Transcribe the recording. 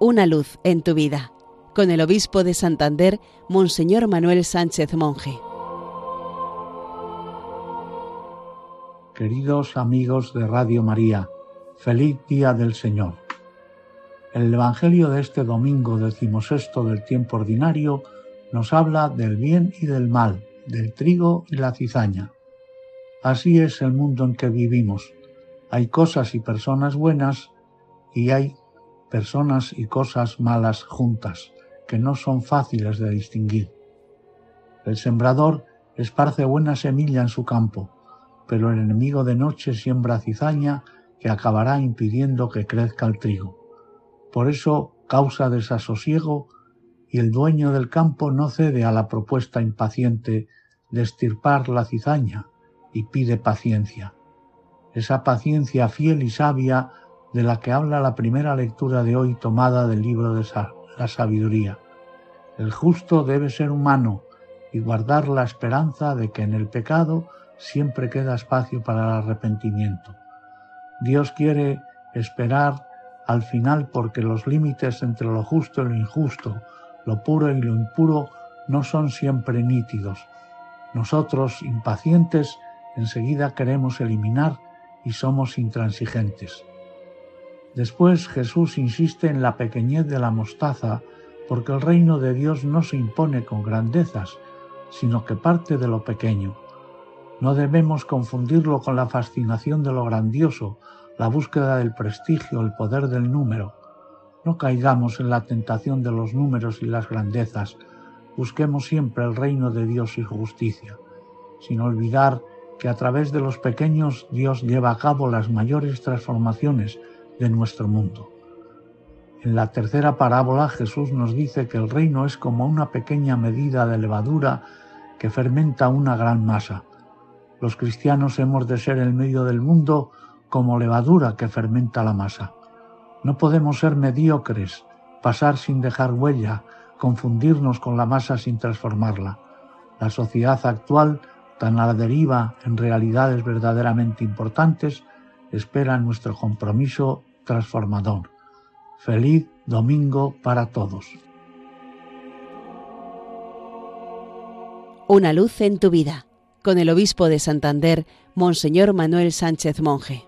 Una luz en tu vida, con el obispo de Santander, Monseñor Manuel Sánchez Monje. Queridos amigos de Radio María, feliz día del Señor. El Evangelio de este domingo decimosexto del tiempo ordinario nos habla del bien y del mal, del trigo y la cizaña. Así es el mundo en que vivimos. Hay cosas y personas buenas y hay personas y cosas malas juntas, que no son fáciles de distinguir. El sembrador esparce buena semilla en su campo, pero el enemigo de noche siembra cizaña que acabará impidiendo que crezca el trigo. Por eso causa desasosiego y el dueño del campo no cede a la propuesta impaciente de estirpar la cizaña y pide paciencia. Esa paciencia fiel y sabia de la que habla la primera lectura de hoy tomada del libro de la sabiduría. El justo debe ser humano y guardar la esperanza de que en el pecado siempre queda espacio para el arrepentimiento. Dios quiere esperar al final porque los límites entre lo justo y lo injusto, lo puro y lo impuro no son siempre nítidos. Nosotros, impacientes, enseguida queremos eliminar y somos intransigentes. Después Jesús insiste en la pequeñez de la mostaza, porque el reino de Dios no se impone con grandezas, sino que parte de lo pequeño. No debemos confundirlo con la fascinación de lo grandioso, la búsqueda del prestigio, el poder del número. No caigamos en la tentación de los números y las grandezas. Busquemos siempre el reino de Dios y justicia, sin olvidar que a través de los pequeños Dios lleva a cabo las mayores transformaciones de nuestro mundo. En la tercera parábola Jesús nos dice que el reino es como una pequeña medida de levadura que fermenta una gran masa. Los cristianos hemos de ser el medio del mundo como levadura que fermenta la masa. No podemos ser mediocres, pasar sin dejar huella, confundirnos con la masa sin transformarla. La sociedad actual, tan a la deriva en realidades verdaderamente importantes, espera nuestro compromiso transformador. Feliz domingo para todos. Una luz en tu vida, con el obispo de Santander, Monseñor Manuel Sánchez Monje.